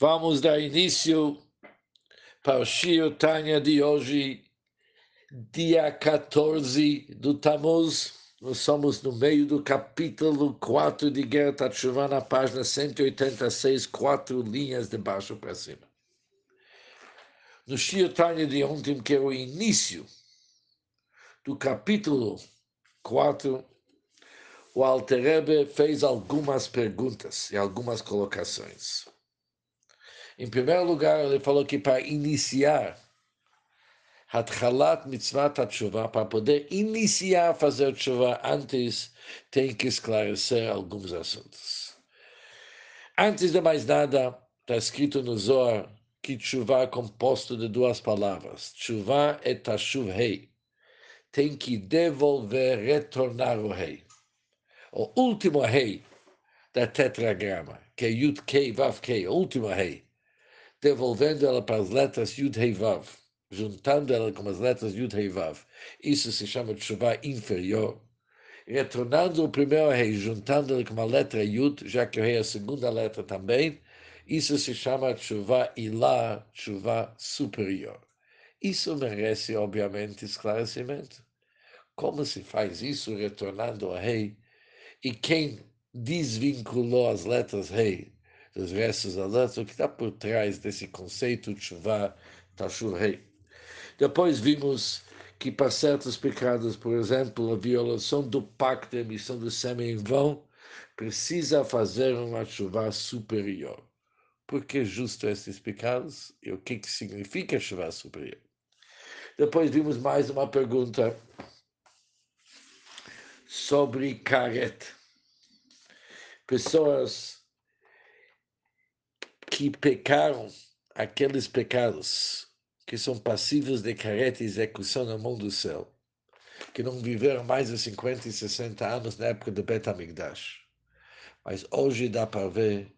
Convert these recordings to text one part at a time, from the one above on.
Vamos dar início para o Shio Tanya de hoje, dia 14 do Tammuz. Nós somos no meio do capítulo 4 de Guerra Tatshuvah, na página 186, quatro linhas de baixo para cima. No Shio Tanya de ontem, que é o início do capítulo 4, o Alterebe fez algumas perguntas e algumas colocações. Em primeiro lugar, ele falou que para iniciar Hatchalat Mitzvah Tshuva, para poder iniciar a fazer Tshuva, antes tem que esclarecer alguns assuntos. Antes de mais nada, está escrito no Zohar que Tshuva é composto de duas palavras. Tshuva é Tashuv Hei. Tem que devolver, retornar o Rei. O último Rei da tetragrama, que é Yud Kei Vav Kei, o último Rei devolvendo ela para as letras Yud Hei Vav, juntando ela com as letras Yud Hei Vav. Isso se chama chuva inferior. Retornando o primeiro rei, juntando ele com a letra Yud, já que o rei é a segunda letra também, isso se chama chuva ilá, chuva superior. Isso merece, obviamente, esclarecimento. Como se faz isso retornando ao rei? E quem desvinculou as letras rei dos restos da o que está por trás desse conceito de chuva tashurei. Depois vimos que para certos pecados, por exemplo, a violação do pacto de emissão do sêmen em vão, precisa fazer uma chuva superior. Por que justo esses pecados? E o que, que significa chuva superior? Depois vimos mais uma pergunta sobre caret. Pessoas que pecaram aqueles pecados que são passivos de careta e execução na mão do céu, que não viveram mais de 50 e 60 anos na época do Bet HaMikdash. Mas hoje dá para ver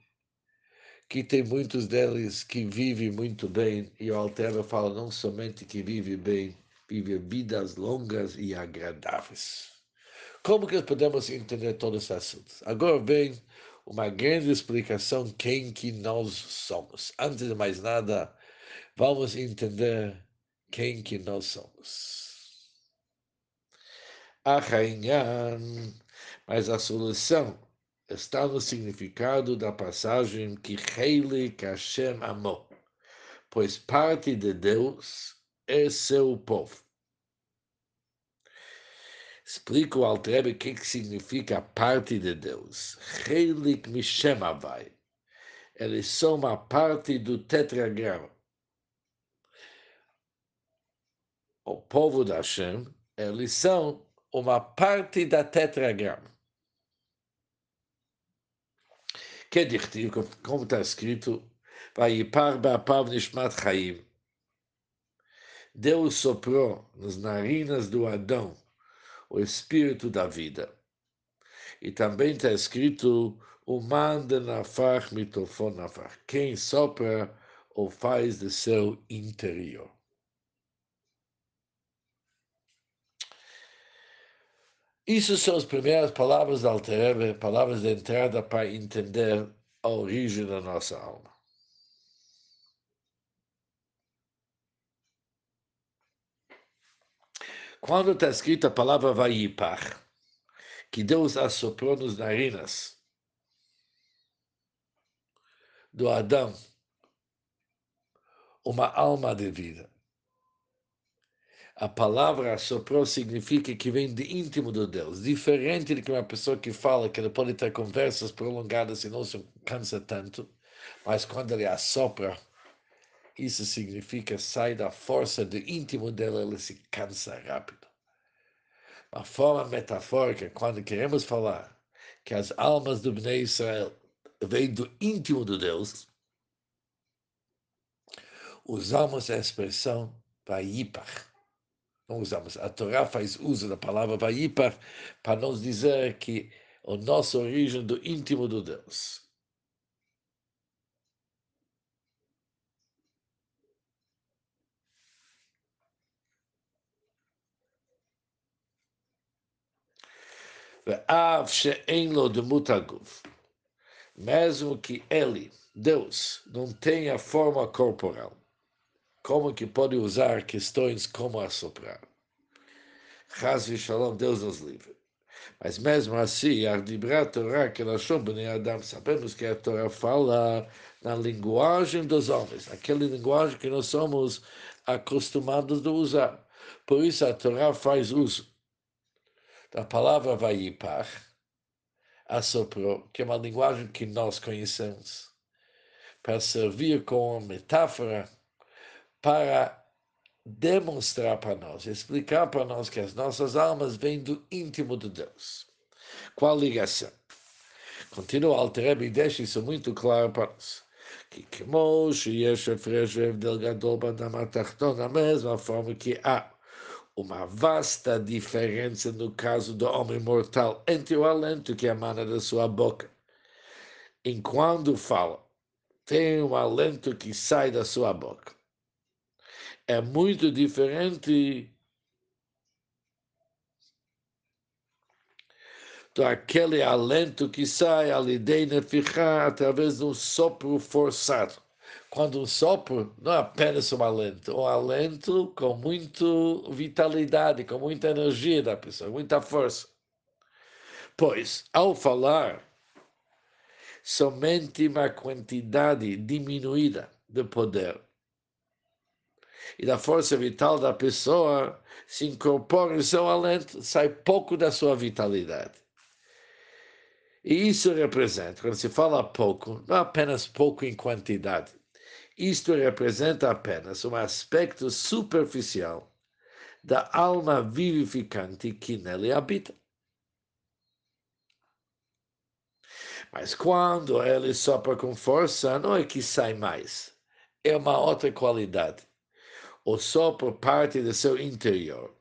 que tem muitos deles que vivem muito bem, e o Altero fala não somente que vive bem, vive vidas longas e agradáveis. Como que podemos entender todos esses assuntos? Agora vem uma grande explicação quem que nós somos. Antes de mais nada, vamos entender quem que nós somos. A rainha, mas a solução está no significado da passagem que Heile Hashem amou, pois parte de Deus é seu povo. Explica o Altrebe o que, que significa parte de Deus. Heilig Mishem Avai. Eles são uma parte do tetragrama. O povo da Hashem, eles são uma parte da tetragrama. Que dizer, como está escrito, Vayipar Ba'apav Nishmat Chaim. Deus soprou nas narinas do Adão o espírito da vida. E também está escrito o manda nafar mitofon nafar. Quem sopra ou faz de seu interior. Isso são as primeiras palavras da Alterebe, palavras de entrada para entender a origem da nossa alma. Quando está escrita a palavra Vayipar, que Deus assoprou nos narinas do Adão uma alma de vida. A palavra assoprou significa que vem de íntimo do Deus, diferente de que uma pessoa que fala que ele pode ter conversas prolongadas e não se cansa tanto, mas quando ele assopra, isso significa sai da força do íntimo dela, ela se cansa rápido. Uma forma metafórica, quando queremos falar que as almas do Bnei Israel vêm do íntimo de Deus, usamos a expressão Vayipach. Não usamos. A Torá faz uso da palavra Vayipach para nos dizer que a nossa origem do íntimo do Deus. Mesmo que ele, Deus, não tenha forma corporal, como que pode usar questões como assoprar? Chaz Shalom, Deus nos livre. Mas mesmo assim, a Torá que Adam, sabemos que a Torá fala na linguagem dos homens, aquela linguagem que nós somos acostumados a usar. Por isso a Torá faz uso da palavra Vayipar, assoprou, que é uma linguagem que nós conhecemos, para servir como metáfora para demonstrar para nós, explicar para nós que as nossas almas vêm do íntimo de Deus. Qual ligação? Continua Altereb e deixa isso muito claro para nós. Que como שיש הפרש והבדל גדול באדם התחתון, da mesma forma que há uma vasta diferença no caso do homem mortal entre o alento que emana da sua boca. Enquanto fala, tem um alento que sai da sua boca é muito diferente daquele alento que sai ali dentro ficar através de um sopro forçado. Quando um sopro não é apenas um alento, um alento com muita vitalidade, com muita energia da pessoa, muita força. Pois, ao falar, somente uma quantidade diminuída de poder e da força vital da pessoa se incorpora em seu alento, sai pouco da sua vitalidade. E isso representa, quando se fala pouco, não apenas pouco em quantidade, isto representa apenas um aspecto superficial da alma vivificante que nele habita. Mas quando ele sopra com força, não é que sai mais, é uma outra qualidade ou por parte do seu interior.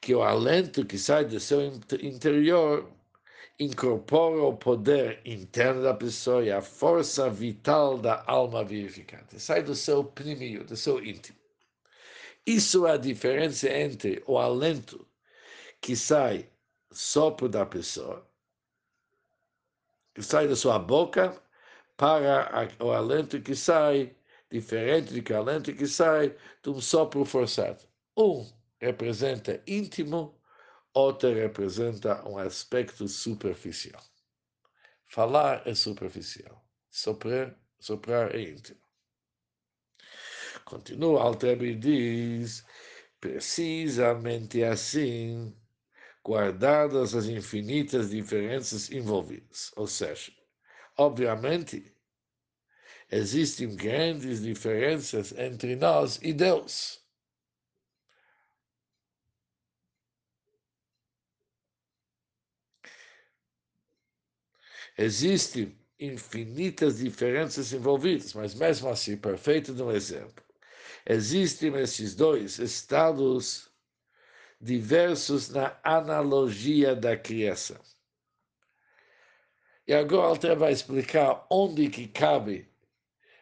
Que o alento que sai do seu interior incorpora o poder interno da pessoa e a força vital da alma vivificante. Sai do seu primeiro, do seu íntimo. Isso é a diferença entre o alento que sai sopro da pessoa, que sai da sua boca, para o alento que sai diferente de calente que sai de um sopro forçado. Um representa íntimo, outro representa um aspecto superficial. Falar é superficial, soprar, soprar é íntimo. Continua, Altabi diz, precisamente assim, guardadas as infinitas diferenças envolvidas. Ou seja, obviamente, existem grandes diferenças entre nós e Deus. Existem infinitas diferenças envolvidas, mas mesmo assim, perfeito no exemplo. Existem esses dois estados diversos na analogia da criação. E agora Alter vai explicar onde que cabe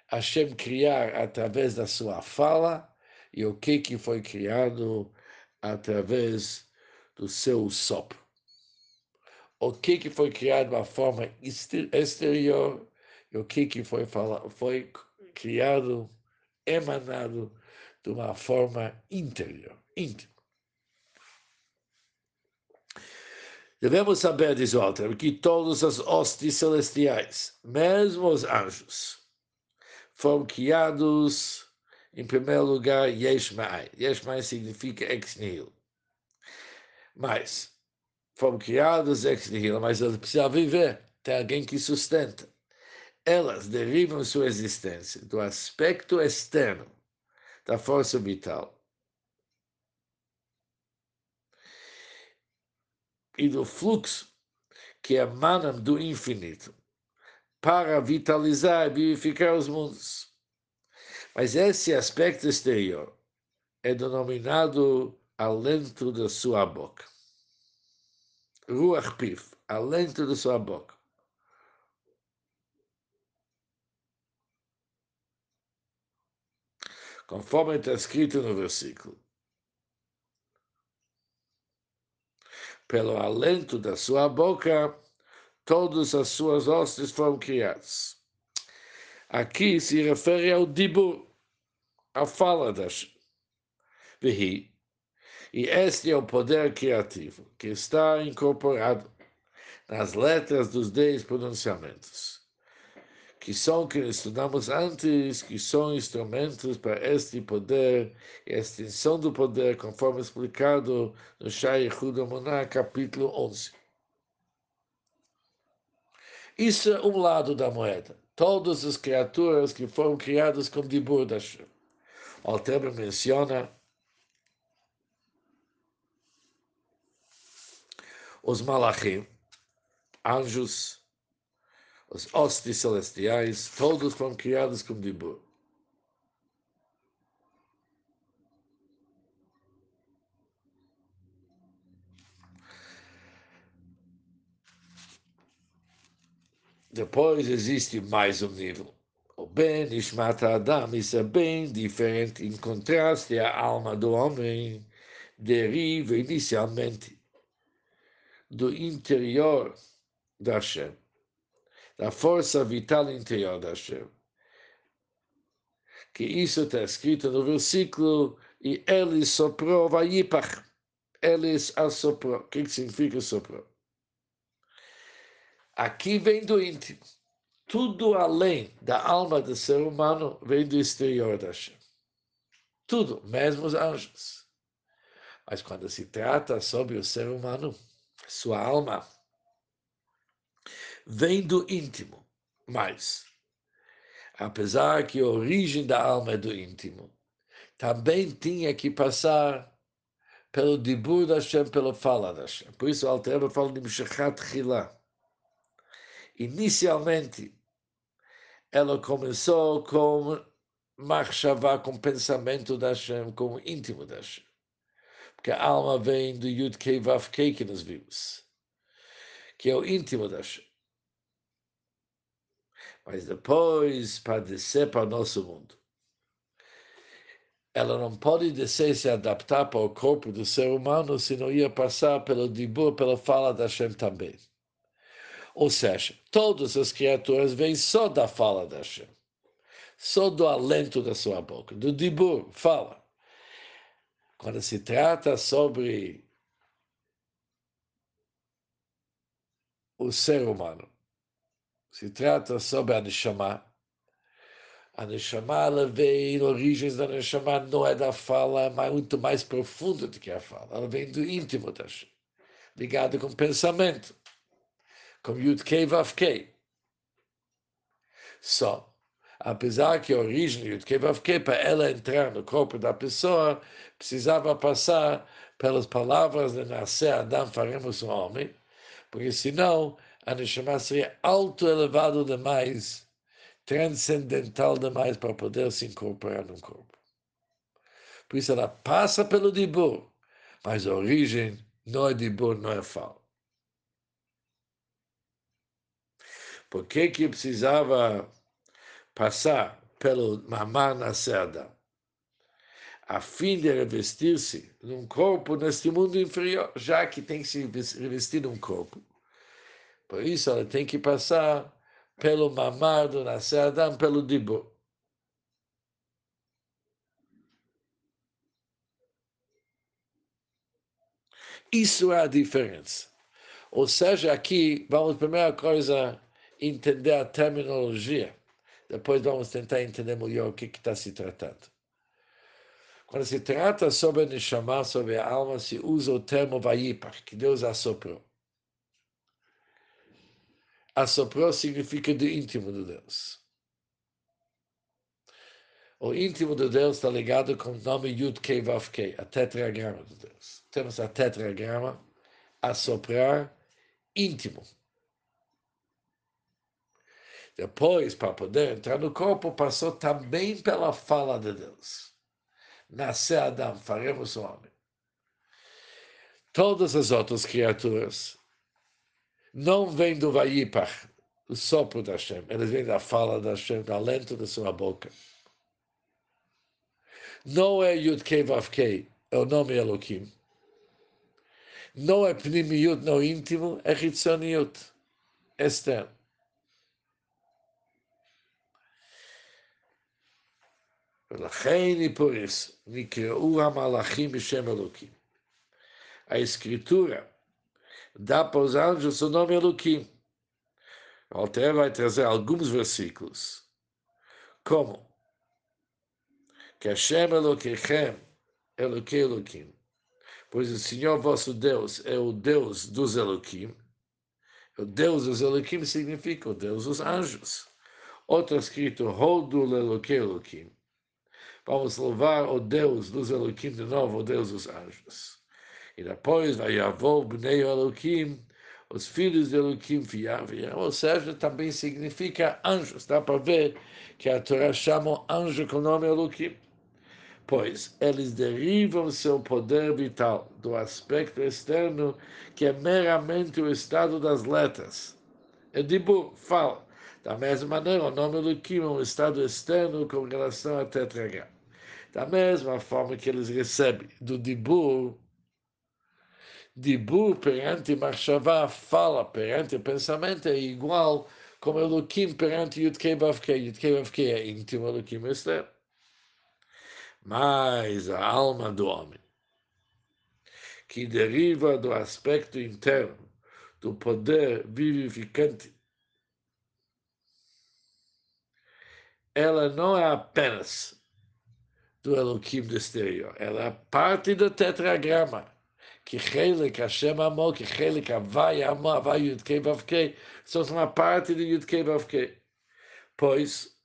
Hashem criar através da sua fala e o que, que foi criado através do seu sopro. O que, que foi criado de uma forma exterior e o que, que foi, fala, foi criado, emanado de uma forma interior, íntima. Devemos saber, diz Walter, que todas as hostes celestiais, mesmo os anjos, foram criados, em primeiro lugar, Yesh Ma'ai. Yesh Ma'ai significa ex nihilo. Mas, foram criados nihilo, mas eles precisam viver. Tem alguém que sustenta. Elas derivam sua existência do aspecto externo da força vital e do fluxo que emanam do infinito para vitalizar e vivificar os mundos. Mas esse aspecto exterior é denominado alento da sua boca. Ruach Pif, alento da sua boca. Conforme está escrito no versículo. Pelo alento da sua boca, todas as suas hostes foram criadas. Aqui se refere ao dibur, a fala das Vehi. E este é o poder criativo que está incorporado nas letras dos dez pronunciamentos, que são que estudamos antes, que são instrumentos para este poder e a extensão do poder, conforme explicado no Shai Hudamoná, capítulo 11. Isso é um lado da moeda. Todas as criaturas que foram criadas com Dibur da Alter menciona os malachim, anjos, os hostes celestiais, todos foram criados com Dibur. Depois existe mais um nível. O bem Ishmat Adam, isso é bem diferente, em contraste à alma do homem, deriva inicialmente do interior da Hashem, da força vital interior da Hashem. Que isso está escrito no versículo, e ele soprou, vayipach, eles assoprou. O que significa soprou? Aqui vem do íntimo. Tudo além da alma do ser humano vem do exterior da Hashem. Tudo, mesmo os anjos. Mas quando se trata sobre o ser humano, sua alma, vem do íntimo. Mas, apesar que a origem da alma é do íntimo, também tinha que passar pelo dibur da Hashem, pela fala da Hashem. Por isso o Alter fala de Mishachat Chilah Inicialmente, ela começou com Machshavá, com pensamento da Hashem, com o íntimo da Hashem. Porque a alma vem do Yud Kei Vav Kei que nós vimos, que é o íntimo da Hashem. Mas depois, para descer para o nosso mundo, ela não pode descer se adaptar para o corpo do ser humano se não ia passar pelo dibur, pela fala da Hashem também. Ou seja, todas as criaturas vêm só da fala da Hashem, só do alento da sua boca, do dibur, fala. Quando se trata sobre o ser humano, se trata sobre a Neshama, a Neshama ela vem, origens da Neshama não é da fala, mas muito mais profunda do que a fala. Ela vem do íntimo da ligada com o pensamento como Yud Kei Vav Kei. Só, apesar que a origem de Yud Kei Vav Kei, para ela entrar no corpo da pessoa, precisava passar pelas palavras de nascer Adam, faremos um homem, porque senão a Neshama seria alto elevado demais, transcendental demais para poder se incorporar no corpo. Por isso ela passa pelo Dibur, mas a origem não é Dibur, não é fala. Por que que precisava passar pelo mamar na seda? A fim de revestir-se num corpo neste mundo inferior, já que tem que se revestir num corpo. Por isso ela tem que passar pelo mamar do Nascer Adam, pelo Dibur. Isso é a diferença. Ou seja, aqui, vamos, primeira coisa, entender a terminologia. Depois vamos tentar entender melhor o que está se tratando. Quando se trata sobre Neshama, sobre a alma, se usa o termo Vayipach, que Deus assoprou. Assoprou significa do íntimo de Deus. O íntimo de Deus está ligado com o nome Yud Kei Vav Kei, a tetragrama de Deus. Temos a tetragrama, assoprar, íntimo. Depois, para poder entrar no corpo, passou também pela fala de Deus. Nascer Adão, faremos o homem. Todas as outras criaturas não vêm do Vayipach, do sopro da Hashem. Eles vêm da fala da Hashem, do alento da sua boca. Não é Yud Kei Vav Kei, é o nome Elohim. Não é Pnimiyut, não íntimo, é Hitzoniut externo. Velachim e por isso, Nikreu Amalachim shem Elokim. A escritura dá para os anjos o nome Eloquim. Alter vai trazer alguns versículos. Como? Que Hashem Eloquechem, Eloquei elokim. Pois o Senhor vosso Deus é o Deus dos elokim. O Deus dos elokim significa o Deus dos anjos. Outro escrito, Hodu Eloquei elokim. Vamos louvar o Deus dos Elohim de novo, o Deus dos anjos. E depois vai avô Bnei Elohim, os filhos de Elohim vieram, ou seja, também significa anjos. Dá para ver que a Torá chama anjo com o nome Elohim. Pois eles derivam seu poder vital do aspecto externo, que é meramente o estado das letras. Dibur, fala. Da mesma maneira, o nome Elohim é um estado externo com relação a tetragrama. Da mesma forma que eles recebem do Dibur, Dibur perante Machshavá, fala perante pensamento, é igual como Elohim perante Yudkei Bavkei. Yudkei Bavkei é íntimo, Elohim é externo. Mas a alma do homem, que deriva do aspecto interno, do poder vivificante, ela não é apenas do Elohim exterior. Ela é parte do tetragrama. Que Chelik Hashem Amor, que Chelik Havai Amor, Havai Yudkei Bavkei, são uma parte do Yudkei Bavkei. Pois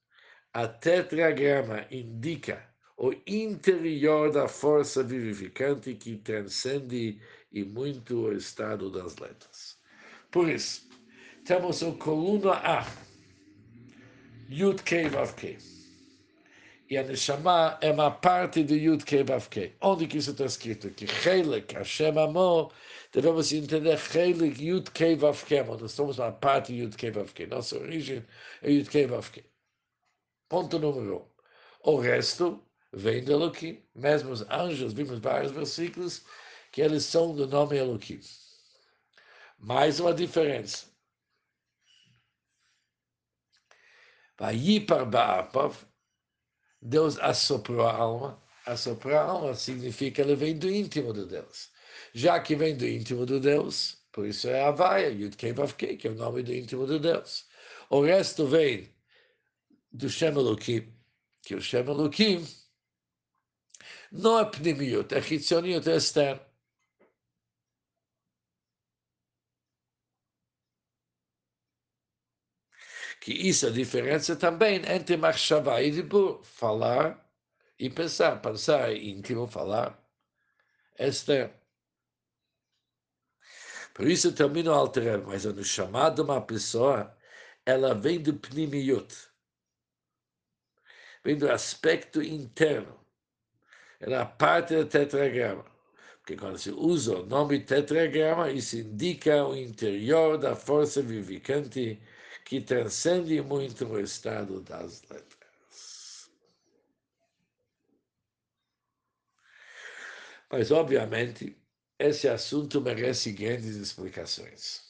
a tetragrama indica o interior da força vivificante que transcende e muito o estado das letras. Por isso, temos o coluna A, Yud Kei e a Neshama é uma parte do Yud Kei Vav Kei. Onde que isso está escrito? Que Chelik, Hashem Amor, devemos entender Chelik Yud Kei Vav Kei, nós somos uma parte do Yud Kei Vav Kei. Nossa origem é Yud Kei Vav Kei. Ponto número um. O resto vem do Elohim. Mesmo os anjos, vimos vários versículos que eles são do nome Elohim. Mais uma diferença. Vayipar ba'apav, Deus assoprou a alma. Assoprar a alma significa ele vem do íntimo de Deus. Já que vem do íntimo de Deus, por isso é Havaia, Yud Kei, que é o nome do íntimo de Deus. O resto vem do Shem Elohim, que o Shem Elohim não é pnimiut, é chitzoniut, é externo. Que isso é a diferença também entre machshavá e dibur, falar e pensar. Pensar íntimo, falar é externo. Por isso termina o alterar, mas no chamado de uma pessoa, ela vem do pnimiut, vem do aspecto interno, ela é parte do tetragrama. Porque quando se usa o nome tetragrama, isso indica o interior da força vivificante que transcende muito o estado das letras. Mas, obviamente, esse assunto merece grandes explicações.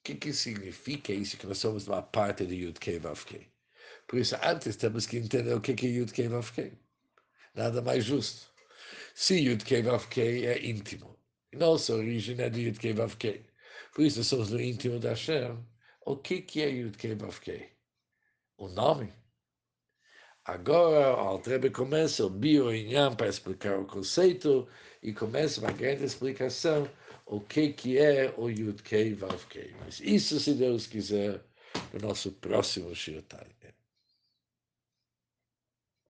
O que, que significa isso que nós somos uma parte de Yud Kei Vav Kei? Por isso, antes temos que entender o que, é Yud Kei Vav Kei. Nada mais justo. Se Yud Kei Vav Kei é íntimo, nossa origem é de Yud Kei Vav Kei. Por isso somos no íntimo da Hashem. O que, que é Yud Kei Vav Kei? O nome? Agora, o Altrebe começa o bio Inyan para explicar o conceito e começa uma grande explicação o que, que é o Yud Kei Vav Kei. Mas isso, se Deus quiser, no nosso próximo Shirtai.